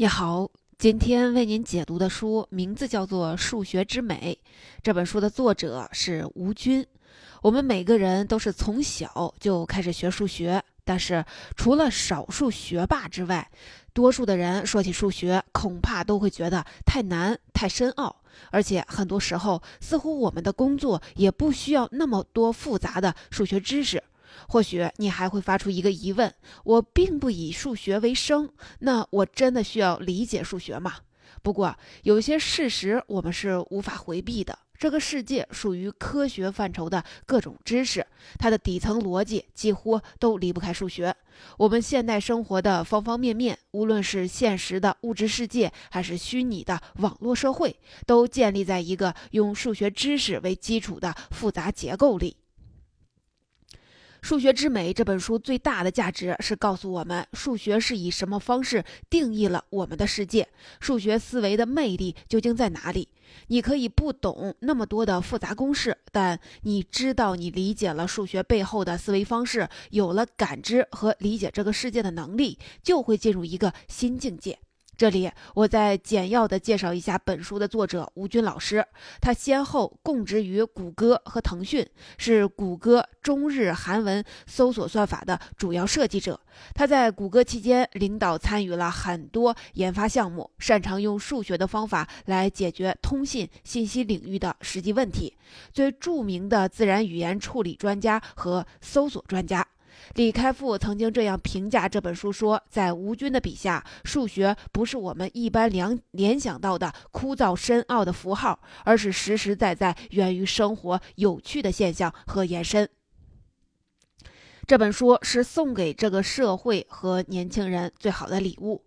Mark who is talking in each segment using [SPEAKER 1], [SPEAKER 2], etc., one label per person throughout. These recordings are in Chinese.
[SPEAKER 1] 你好，今天为您解读的书名字叫做《数学之美》。这本书的作者是吴军。我们每个人都是从小就开始学数学，但是除了少数学霸之外，多数的人说起数学，恐怕都会觉得太难、太深奥，而且很多时候似乎我们的工作也不需要那么多复杂的数学知识。或许你还会发出一个疑问：我并不以数学为生，那我真的需要理解数学吗？不过，有些事实我们是无法回避的。这个世界属于科学范畴的各种知识，它的底层逻辑几乎都离不开数学。我们现代生活的方方面面，无论是现实的物质世界，还是虚拟的网络社会，都建立在一个用数学知识为基础的复杂结构里。《数学之美》这本书最大的价值是告诉我们，数学是以什么方式定义了我们的世界，数学思维的魅力究竟在哪里？你可以不懂那么多的复杂公式，但你知道你理解了数学背后的思维方式，有了感知和理解这个世界的能力，就会进入一个新境界。这里，我再简要的介绍一下本书的作者吴军老师。他先后供职于谷歌和腾讯，是谷歌中日韩文搜索算法的主要设计者。他在谷歌期间领导参与了很多研发项目，擅长用数学的方法来解决通信信息领域的实际问题。最著名的自然语言处理专家和搜索专家。李开复曾经这样评价这本书说：“在吴军的笔下，数学不是我们一般联联想到的枯燥深奥的符号，而是实实在在源于生活有趣的现象和延伸。”这本书是送给这个社会和年轻人最好的礼物。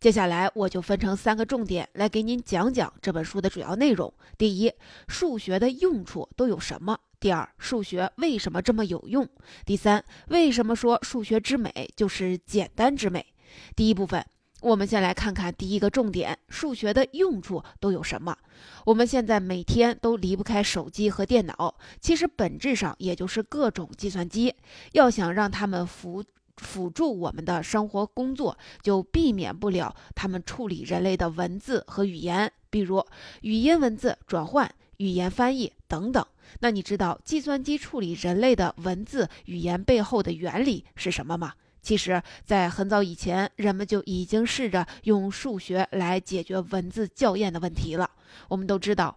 [SPEAKER 1] 接下来，我就分成三个重点来给您讲讲这本书的主要内容。第一，数学的用处都有什么？第二，数学为什么这么有用？第三，为什么说数学之美就是简单之美？第一部分，我们先来看看第一个重点：数学的用处都有什么？我们现在每天都离不开手机和电脑，其实本质上也就是各种计算机。要想让他们辅辅助我们的生活工作，就避免不了他们处理人类的文字和语言，比如语音文字转换、语言翻译等等。那你知道计算机处理人类的文字语言背后的原理是什么吗？其实，在很早以前，人们就已经试着用数学来解决文字校验的问题了。我们都知道，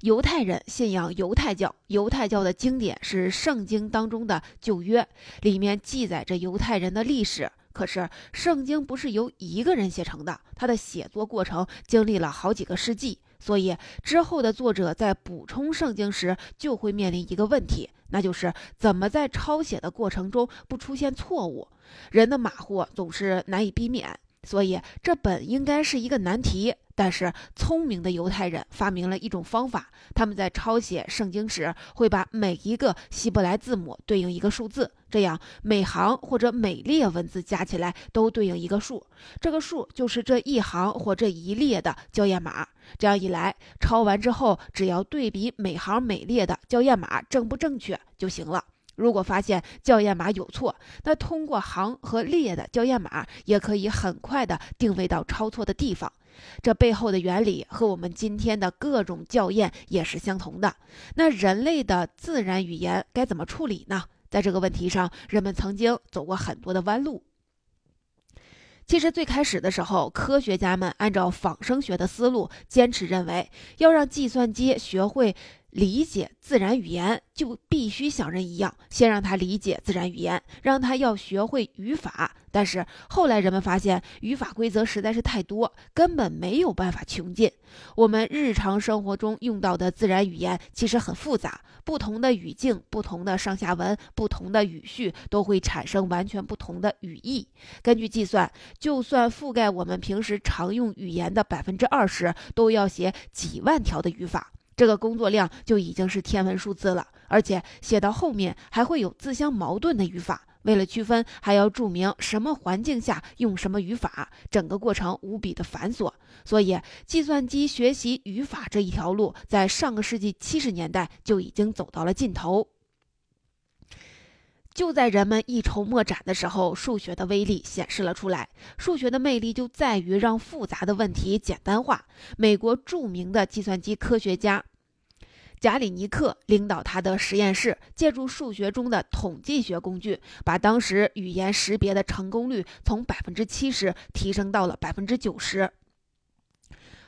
[SPEAKER 1] 犹太人信仰犹太教，犹太教的经典是圣经当中的旧约，里面记载着犹太人的历史。可是，圣经不是由一个人写成的，它的写作过程经历了好几个世纪。所以之后的作者在补充圣经时，就会面临一个问题，那就是怎么在抄写的过程中不出现错误。人的马虎总是难以避免，所以这本应该是一个难题。但是聪明的犹太人发明了一种方法，他们在抄写圣经时，会把每一个希伯来字母对应一个数字，这样每行或者每列文字加起来都对应一个数，这个数就是这一行或这一列的校验码。这样一来，抄完之后，只要对比每行每列的校验码正不正确就行了。如果发现校验码有错，那通过行和列的校验码，也可以很快的定位到抄错的地方。这背后的原理和我们今天的各种校验也是相同的。那人类的自然语言该怎么处理呢？在这个问题上，人们曾经走过很多的弯路。其实最开始的时候，科学家们按照仿生学的思路，坚持认为要让计算机学会。理解自然语言就必须像人一样，先让他理解自然语言，让他要学会语法。但是后来人们发现，语法规则实在是太多，根本没有办法穷尽。我们日常生活中用到的自然语言其实很复杂，不同的语境、不同的上下文、不同的语序都会产生完全不同的语义。根据计算，就算覆盖我们平时常用语言的百分之二十，都要写几万条的语法。这个工作量就已经是天文数字了，而且写到后面还会有自相矛盾的语法。为了区分，还要注明什么环境下用什么语法，整个过程无比的繁琐。所以，计算机学习语法这一条路，在上个世纪七十年代就已经走到了尽头。就在人们一筹莫展的时候，数学的威力显示了出来。数学的魅力就在于让复杂的问题简单化。美国著名的计算机科学家贾里尼克领导他的实验室，借助数学中的统计学工具，把当时语言识别的成功率从百分之七十提升到了百分之九十。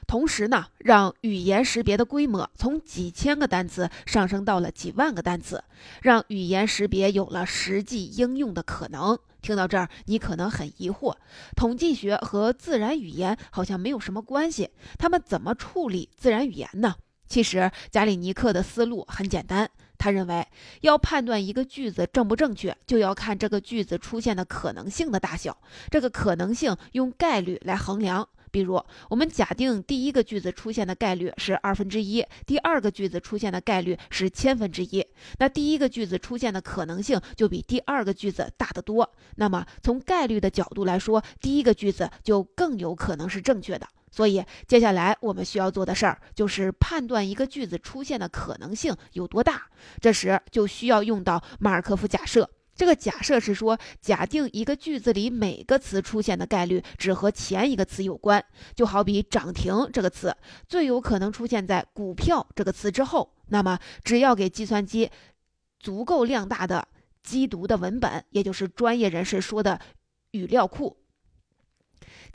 [SPEAKER 1] 同时呢，让语言识别的规模从几千个单词上升到了几万个单词，让语言识别有了实际应用的可能。听到这儿，你可能很疑惑：统计学和自然语言好像没有什么关系，他们怎么处理自然语言呢？其实，加里尼克的思路很简单，他认为要判断一个句子正不正确，就要看这个句子出现的可能性的大小，这个可能性用概率来衡量。比如，我们假定第一个句子出现的概率是二分之一，第二个句子出现的概率是千分之一，那第一个句子出现的可能性就比第二个句子大得多。那么，从概率的角度来说，第一个句子就更有可能是正确的。所以，接下来我们需要做的事儿就是判断一个句子出现的可能性有多大。这时就需要用到马尔科夫假设。这个假设是说，假定一个句子里每个词出现的概率只和前一个词有关，就好比“涨停”这个词最有可能出现在“股票”这个词之后。那么，只要给计算机足够量大的机读的文本，也就是专业人士说的语料库。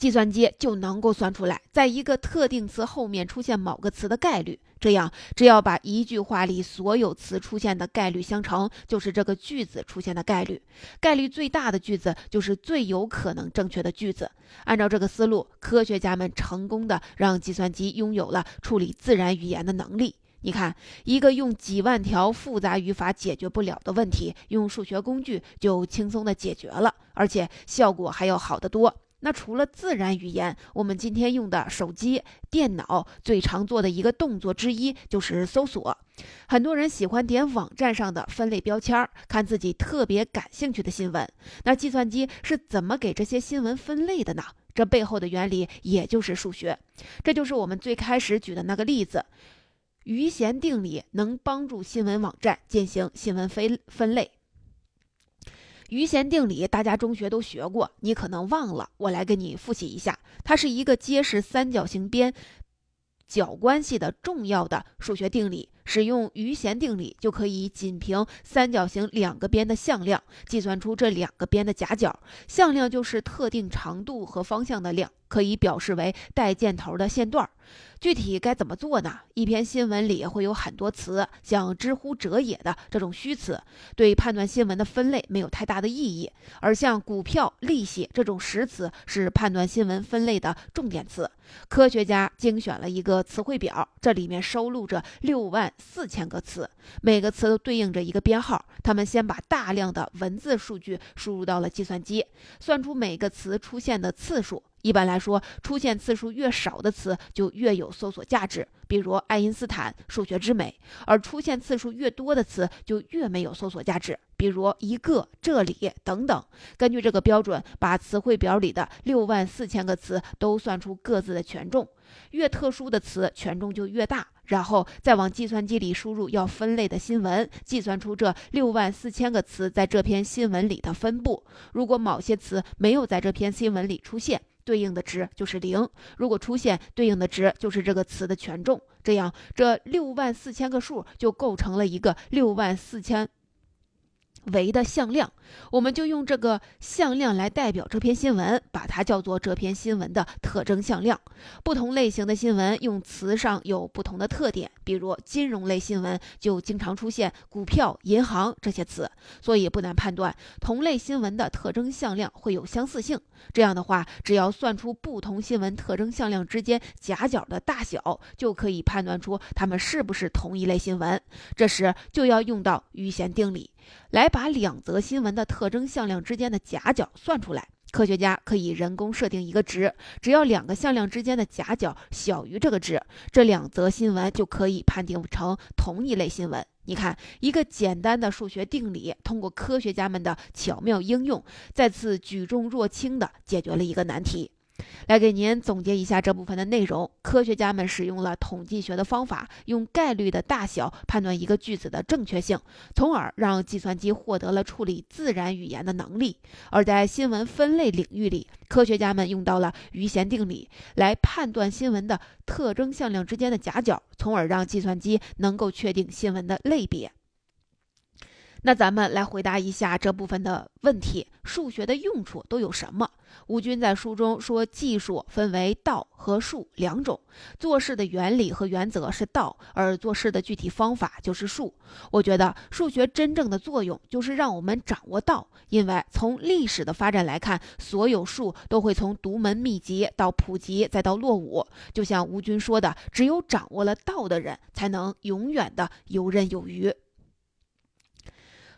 [SPEAKER 1] 计算机就能够算出来，在一个特定词后面出现某个词的概率。这样，只要把一句话里所有词出现的概率相乘，就是这个句子出现的概率。概率最大的句子就是最有可能正确的句子。按照这个思路，科学家们成功的让计算机拥有了处理自然语言的能力。你看，一个用几万条复杂语法解决不了的问题，用数学工具就轻松的解决了，而且效果还要好得多。那除了自然语言，我们今天用的手机、电脑最常做的一个动作之一就是搜索。很多人喜欢点网站上的分类标签，看自己特别感兴趣的新闻。那计算机是怎么给这些新闻分类的呢？这背后的原理也就是数学。这就是我们最开始举的那个例子，余弦定理能帮助新闻网站进行新闻分分类。余弦定理大家中学都学过，你可能忘了，我来给你复习一下。它是一个揭示三角形边角关系的重要的数学定理。使用余弦定理就可以仅凭三角形两个边的向量计算出这两个边的夹角。向量就是特定长度和方向的量，可以表示为带箭头的线段。具体该怎么做呢？一篇新闻里会有很多词，像“知乎者也”的这种虚词，对判断新闻的分类没有太大的意义；而像股票、利息这种实词是判断新闻分类的重点词。科学家精选了一个词汇表，这里面收录着六万四千个词，每个词都对应着一个编号。他们先把大量的文字数据输入到了计算机，算出每个词出现的次数。一般来说，出现次数越少的词就越有搜索价值，比如爱因斯坦、数学之美；而出现次数越多的词就越没有搜索价值，比如一个、这里等等。根据这个标准，把词汇表里的六万四千个词都算出各自的权重，越特殊的词权重就越大。然后再往计算机里输入要分类的新闻，计算出这六万四千个词在这篇新闻里的分布。如果某些词没有在这篇新闻里出现，对应的值就是零；如果出现，对应的值就是这个词的权重。这样，这六万四千个数就构成了一个六万四千。维的向量，我们就用这个向量来代表这篇新闻，把它叫做这篇新闻的特征向量。不同类型的新闻用词上有不同的特点，比如金融类新闻就经常出现股票、银行这些词，所以不难判断同类新闻的特征向量会有相似性。这样的话，只要算出不同新闻特征向量之间夹角的大小，就可以判断出它们是不是同一类新闻。这时就要用到余弦定理。来把两则新闻的特征向量之间的夹角算出来。科学家可以人工设定一个值，只要两个向量之间的夹角小于这个值，这两则新闻就可以判定成同一类新闻。你看，一个简单的数学定理，通过科学家们的巧妙应用，再次举重若轻地解决了一个难题。来给您总结一下这部分的内容。科学家们使用了统计学的方法，用概率的大小判断一个句子的正确性，从而让计算机获得了处理自然语言的能力。而在新闻分类领域里，科学家们用到了余弦定理来判断新闻的特征向量之间的夹角，从而让计算机能够确定新闻的类别。那咱们来回答一下这部分的问题：数学的用处都有什么？吴军在书中说，技术分为道和术两种，做事的原理和原则是道，而做事的具体方法就是术。我觉得数学真正的作用就是让我们掌握道，因为从历史的发展来看，所有术都会从独门秘籍到普及再到落伍。就像吴军说的，只有掌握了道的人，才能永远的游刃有余。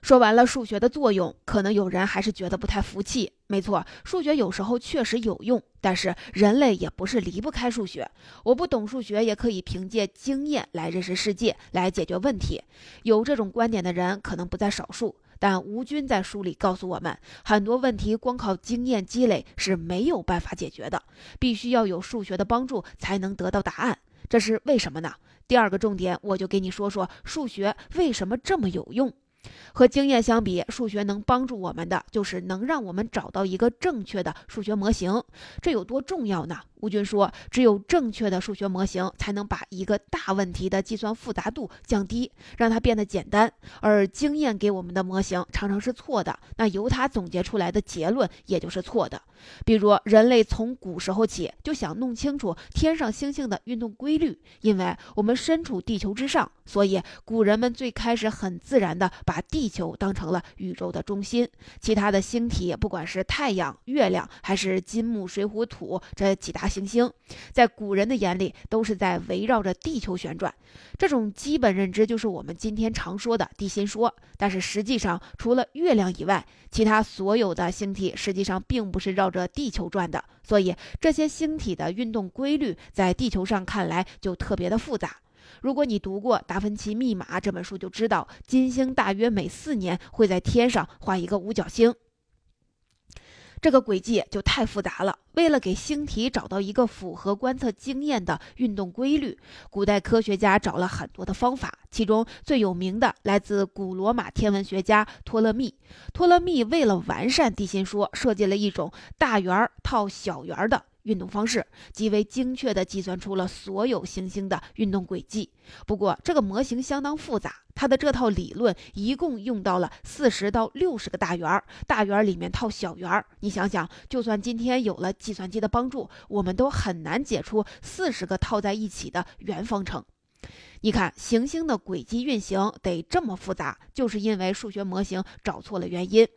[SPEAKER 1] 说完了数学的作用，可能有人还是觉得不太服气。没错，数学有时候确实有用，但是人类也不是离不开数学。我不懂数学，也可以凭借经验来认识世界，来解决问题。有这种观点的人可能不在少数，但吴军在书里告诉我们，很多问题光靠经验积累是没有办法解决的，必须要有数学的帮助才能得到答案。这是为什么呢？第二个重点，我就给你说说数学为什么这么有用。和经验相比，数学能帮助我们的就是能让我们找到一个正确的数学模型。这有多重要呢？吴军说：“只有正确的数学模型，才能把一个大问题的计算复杂度降低，让它变得简单。而经验给我们的模型常常是错的，那由它总结出来的结论也就是错的。比如，人类从古时候起就想弄清楚天上星星的运动规律，因为我们身处地球之上，所以古人们最开始很自然地把把地球当成了宇宙的中心，其他的星体，不管是太阳、月亮，还是金木水火土这几大。”行星在古人的眼里都是在围绕着地球旋转，这种基本认知就是我们今天常说的地心说。但是实际上，除了月亮以外，其他所有的星体实际上并不是绕着地球转的。所以这些星体的运动规律在地球上看来就特别的复杂。如果你读过《达芬奇密码》这本书，就知道金星大约每四年会在天上画一个五角星。这个轨迹就太复杂了。为了给星体找到一个符合观测经验的运动规律，古代科学家找了很多的方法。其中最有名的来自古罗马天文学家托勒密。托勒密为了完善地心说，设计了一种大圆套小圆的。运动方式极为精确地计算出了所有行星的运动轨迹。不过，这个模型相当复杂，它的这套理论一共用到了四十到六十个大圆儿，大圆儿里面套小圆儿。你想想，就算今天有了计算机的帮助，我们都很难解出四十个套在一起的圆方程。你看，行星的轨迹运行得这么复杂，就是因为数学模型找错了原因。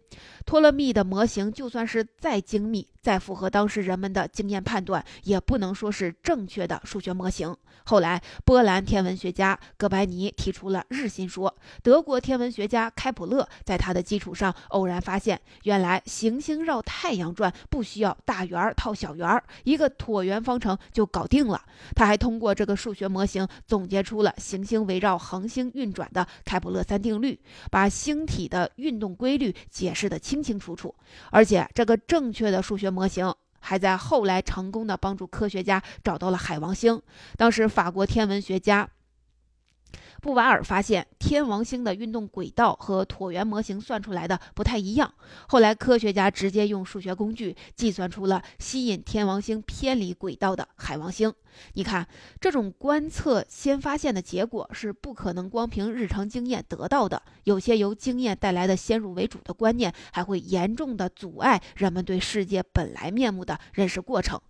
[SPEAKER 1] 托勒密的模型就算是再精密、再符合当时人们的经验判断，也不能说是正确的数学模型。后来，波兰天文学家哥白尼提出了日心说，德国天文学家开普勒在他的基础上偶然发现，原来行星绕太阳转不需要大圆套小圆，一个椭圆方程就搞定了。他还通过这个数学模型总结出了。行星围绕恒星运转的开普勒三定律，把星体的运动规律解释得清清楚楚。而且，这个正确的数学模型还在后来成功的帮助科学家找到了海王星。当时，法国天文学家。布瓦尔发现天王星的运动轨道和椭圆模型算出来的不太一样。后来科学家直接用数学工具计算出了吸引天王星偏离轨道的海王星。你看，这种观测先发现的结果是不可能光凭日常经验得到的。有些由经验带来的先入为主的观念，还会严重的阻碍人们对世界本来面目的认识过程。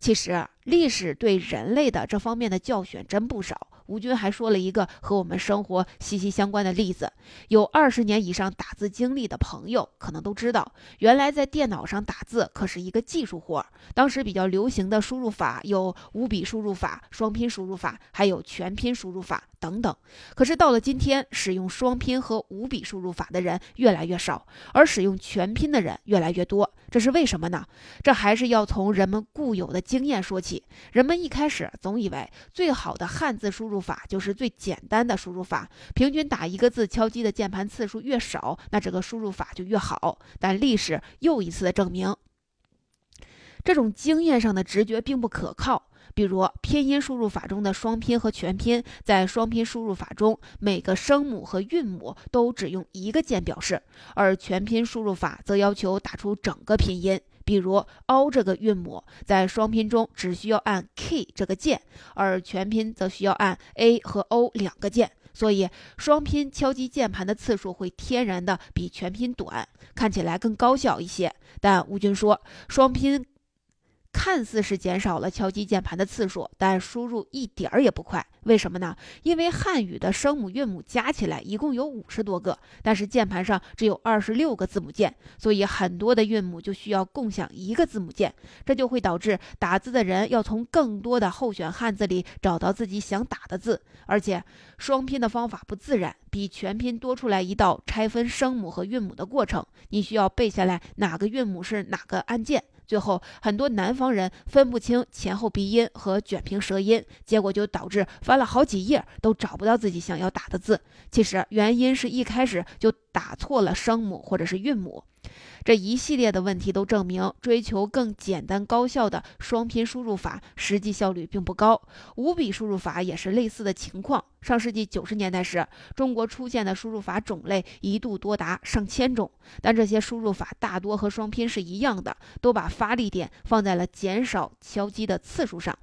[SPEAKER 1] 其实，历史对人类的这方面的教训真不少。吴军还说了一个和我们生活息息相关的例子：有二十年以上打字经历的朋友可能都知道，原来在电脑上打字可是一个技术活。当时比较流行的输入法有五笔输入法、双拼输入法，还有全拼输入法等等。可是到了今天，使用双拼和五笔输入法的人越来越少，而使用全拼的人越来越多。这是为什么呢？这还是要从人们固有的经验说起。人们一开始总以为最好的汉字输入入法就是最简单的输入法，平均打一个字敲击的键盘次数越少，那这个输入法就越好。但历史又一次的证明。这种经验上的直觉并不可靠。比如拼音输入法中的双拼和全拼，在双拼输入法中，每个声母和韵母都只用一个键表示，而全拼输入法则要求打出整个拼音。比如 “o” 这个韵母，在双拼中只需要按 “k” 这个键，而全拼则需要按 “a” 和 “o” 两个键。所以，双拼敲击键盘的次数会天然的比全拼短，看起来更高效一些。但吴军说，双拼。看似是减少了敲击键盘的次数，但输入一点儿也不快。为什么呢？因为汉语的声母韵母加起来一共有五十多个，但是键盘上只有二十六个字母键，所以很多的韵母就需要共享一个字母键，这就会导致打字的人要从更多的候选汉字里找到自己想打的字。而且双拼的方法不自然，比全拼多出来一道拆分声母和韵母的过程，你需要背下来哪个韵母是哪个按键。最后，很多南方人分不清前后鼻音和卷平舌音，结果就导致翻了好几页都找不到自己想要打的字。其实原因是一开始就打错了声母或者是韵母。这一系列的问题都证明，追求更简单高效的双拼输入法实际效率并不高。五笔输入法也是类似的情况。上世纪九十年代时，中国出现的输入法种类一度多达上千种，但这些输入法大多和双拼是一样的，都把发力点放在了减少敲击的次数上，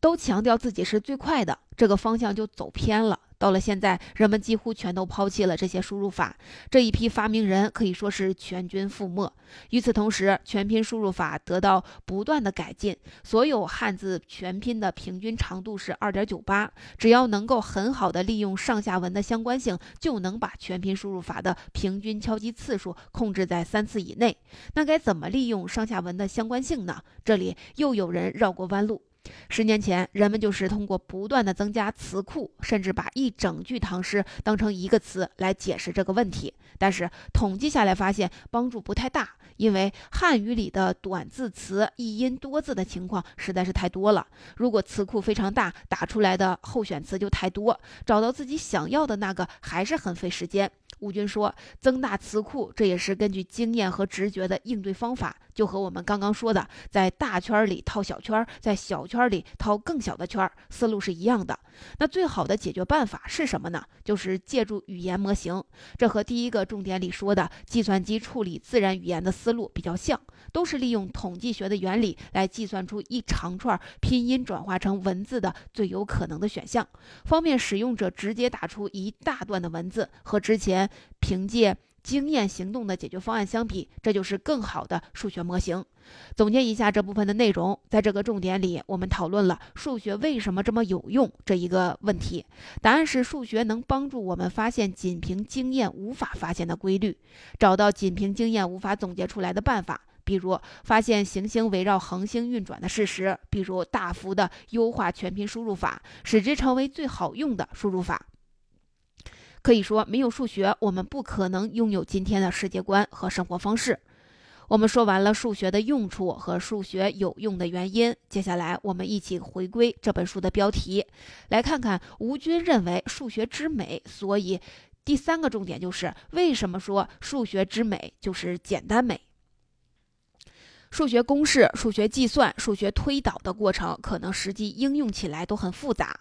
[SPEAKER 1] 都强调自己是最快的，这个方向就走偏了。到了现在，人们几乎全都抛弃了这些输入法，这一批发明人可以说是全军覆没。与此同时，全拼输入法得到不断的改进，所有汉字全拼的平均长度是二点九八。只要能够很好的利用上下文的相关性，就能把全拼输入法的平均敲击次数控制在三次以内。那该怎么利用上下文的相关性呢？这里又有人绕过弯路。十年前，人们就是通过不断的增加词库，甚至把一整句唐诗当成一个词来解释这个问题。但是统计下来发现帮助不太大，因为汉语里的短字词、一音多字的情况实在是太多了。如果词库非常大，打出来的候选词就太多，找到自己想要的那个还是很费时间。吴军说：“增大词库，这也是根据经验和直觉的应对方法，就和我们刚刚说的，在大圈里套小圈，在小圈里套更小的圈，思路是一样的。那最好的解决办法是什么呢？就是借助语言模型。这和第一个重点里说的计算机处理自然语言的思路比较像，都是利用统计学的原理来计算出一长串拼音转化成文字的最有可能的选项，方便使用者直接打出一大段的文字。和之前。”凭借经验行动的解决方案相比，这就是更好的数学模型。总结一下这部分的内容，在这个重点里，我们讨论了数学为什么这么有用这一个问题。答案是数学能帮助我们发现仅凭经验无法发现的规律，找到仅凭经验无法总结出来的办法，比如发现行星围绕恒星运转的事实，比如大幅的优化全拼输入法，使之成为最好用的输入法。可以说，没有数学，我们不可能拥有今天的世界观和生活方式。我们说完了数学的用处和数学有用的原因，接下来我们一起回归这本书的标题，来看看吴军认为数学之美。所以，第三个重点就是为什么说数学之美就是简单美。数学公式、数学计算、数学推导的过程，可能实际应用起来都很复杂。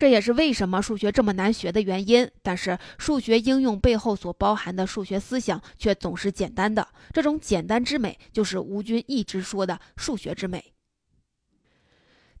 [SPEAKER 1] 这也是为什么数学这么难学的原因。但是，数学应用背后所包含的数学思想却总是简单的。这种简单之美，就是吴军一直说的数学之美。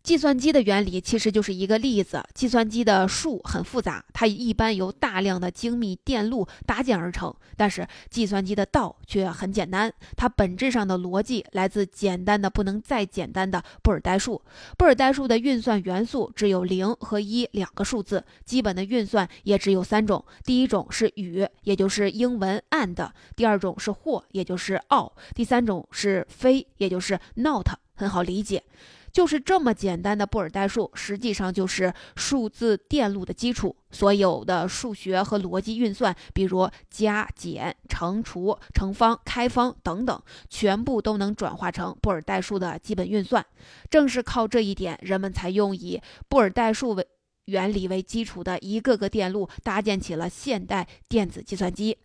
[SPEAKER 1] 计算机的原理其实就是一个例子。计算机的数很复杂，它一般由大量的精密电路搭建而成。但是计算机的道却很简单，它本质上的逻辑来自简单的不能再简单的布尔代数。布尔代数的运算元素只有零和一两个数字，基本的运算也只有三种：第一种是与，也就是英文 and；第二种是或，也就是 or；第三种是非，也就是 not。很好理解。就是这么简单的布尔代数，实际上就是数字电路的基础。所有的数学和逻辑运算，比如加减、乘除、乘方、开方等等，全部都能转化成布尔代数的基本运算。正是靠这一点，人们才用以布尔代数为原理为基础的一个个电路搭建起了现代电子计算机。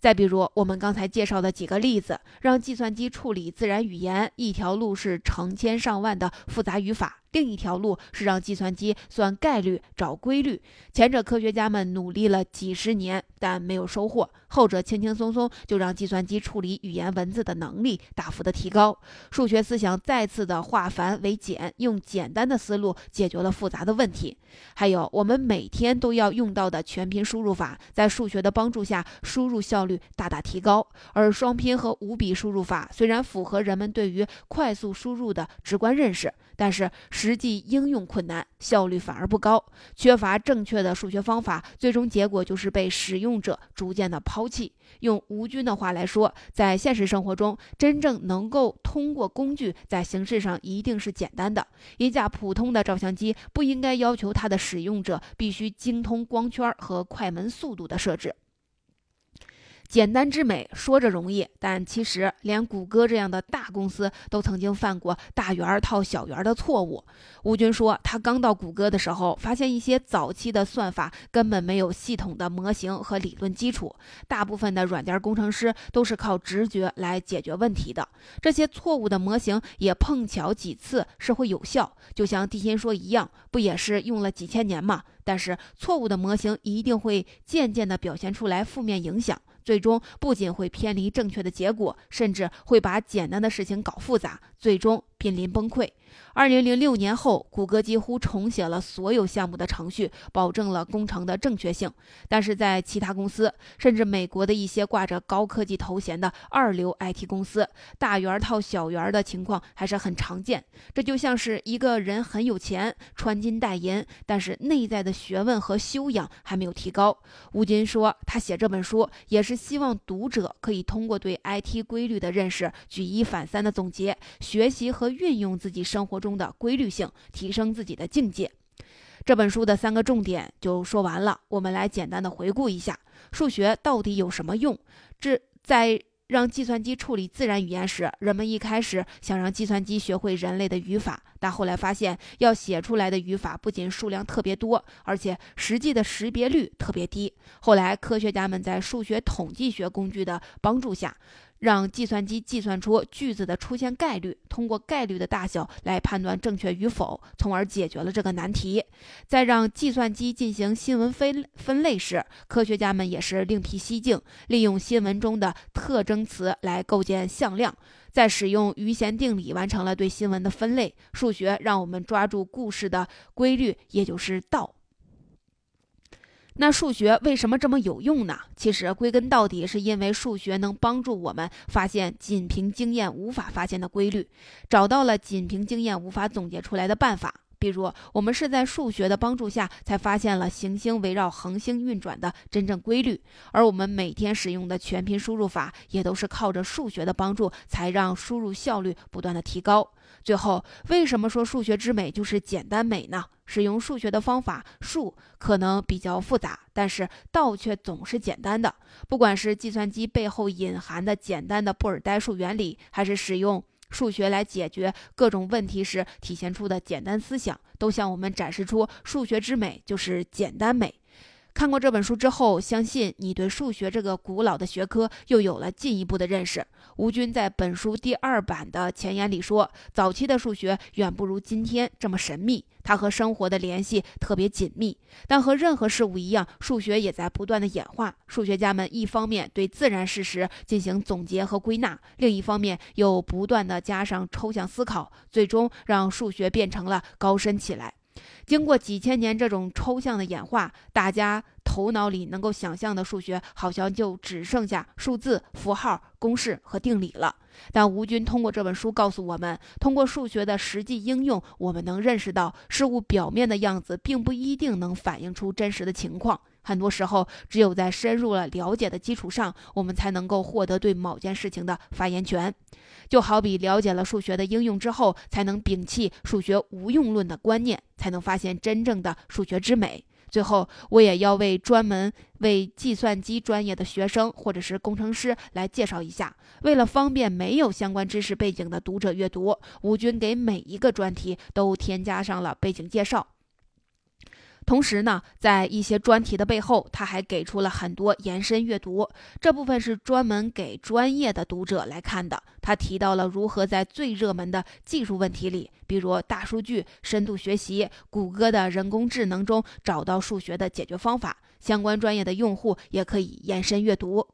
[SPEAKER 1] 再比如我们刚才介绍的几个例子，让计算机处理自然语言，一条路是成千上万的复杂语法。另一条路是让计算机算概率、找规律。前者科学家们努力了几十年，但没有收获；后者轻轻松松就让计算机处理语言文字的能力大幅的提高。数学思想再次的化繁为简，用简单的思路解决了复杂的问题。还有我们每天都要用到的全拼输入法，在数学的帮助下，输入效率大大提高。而双拼和五笔输入法虽然符合人们对于快速输入的直观认识。但是实际应用困难，效率反而不高，缺乏正确的数学方法，最终结果就是被使用者逐渐的抛弃。用吴军的话来说，在现实生活中，真正能够通过工具，在形式上一定是简单的。一架普通的照相机不应该要求它的使用者必须精通光圈和快门速度的设置。简单之美说着容易，但其实连谷歌这样的大公司都曾经犯过大圆套小圆的错误。吴军说，他刚到谷歌的时候，发现一些早期的算法根本没有系统的模型和理论基础，大部分的软件工程师都是靠直觉来解决问题的。这些错误的模型也碰巧几次是会有效，就像地心说一样，不也是用了几千年吗？但是错误的模型一定会渐渐地表现出来负面影响。最终不仅会偏离正确的结果，甚至会把简单的事情搞复杂，最终濒临崩溃。二零零六年后，谷歌几乎重写了所有项目的程序，保证了工程的正确性。但是在其他公司，甚至美国的一些挂着高科技头衔的二流 IT 公司，大圆套小圆的情况还是很常见。这就像是一个人很有钱，穿金戴银，但是内在的学问和修养还没有提高。吴军说，他写这本书也是希望读者可以通过对 IT 规律的认识，举一反三的总结、学习和运用自己生活中。的规律性，提升自己的境界。这本书的三个重点就说完了，我们来简单的回顾一下：数学到底有什么用？这在让计算机处理自然语言时，人们一开始想让计算机学会人类的语法，但后来发现，要写出来的语法不仅数量特别多，而且实际的识别率特别低。后来，科学家们在数学统计学工具的帮助下。让计算机计算出句子的出现概率，通过概率的大小来判断正确与否，从而解决了这个难题。在让计算机进行新闻分分类时，科学家们也是另辟蹊径，利用新闻中的特征词来构建向量，再使用余弦定理完成了对新闻的分类。数学让我们抓住故事的规律，也就是道。那数学为什么这么有用呢？其实归根到底，是因为数学能帮助我们发现仅凭经验无法发现的规律，找到了仅凭经验无法总结出来的办法。比如，我们是在数学的帮助下才发现了行星围绕恒星运转的真正规律，而我们每天使用的全拼输入法，也都是靠着数学的帮助，才让输入效率不断的提高。最后，为什么说数学之美就是简单美呢？使用数学的方法，数可能比较复杂，但是道却总是简单的。不管是计算机背后隐含的简单的布尔代数原理，还是使用数学来解决各种问题时体现出的简单思想，都向我们展示出数学之美就是简单美。看过这本书之后，相信你对数学这个古老的学科又有了进一步的认识。吴军在本书第二版的前言里说，早期的数学远不如今天这么神秘，它和生活的联系特别紧密。但和任何事物一样，数学也在不断的演化。数学家们一方面对自然事实进行总结和归纳，另一方面又不断的加上抽象思考，最终让数学变成了高深起来。经过几千年这种抽象的演化，大家头脑里能够想象的数学，好像就只剩下数字、符号、公式和定理了。但吴军通过这本书告诉我们，通过数学的实际应用，我们能认识到事物表面的样子，并不一定能反映出真实的情况。很多时候，只有在深入了了解的基础上，我们才能够获得对某件事情的发言权。就好比了解了数学的应用之后，才能摒弃数学无用论的观念，才能发现真正的数学之美。最后，我也要为专门为计算机专业的学生或者是工程师来介绍一下。为了方便没有相关知识背景的读者阅读，吴军给每一个专题都添加上了背景介绍。同时呢，在一些专题的背后，他还给出了很多延伸阅读。这部分是专门给专业的读者来看的。他提到了如何在最热门的技术问题里，比如大数据、深度学习、谷歌的人工智能中找到数学的解决方法。相关专业的用户也可以延伸阅读。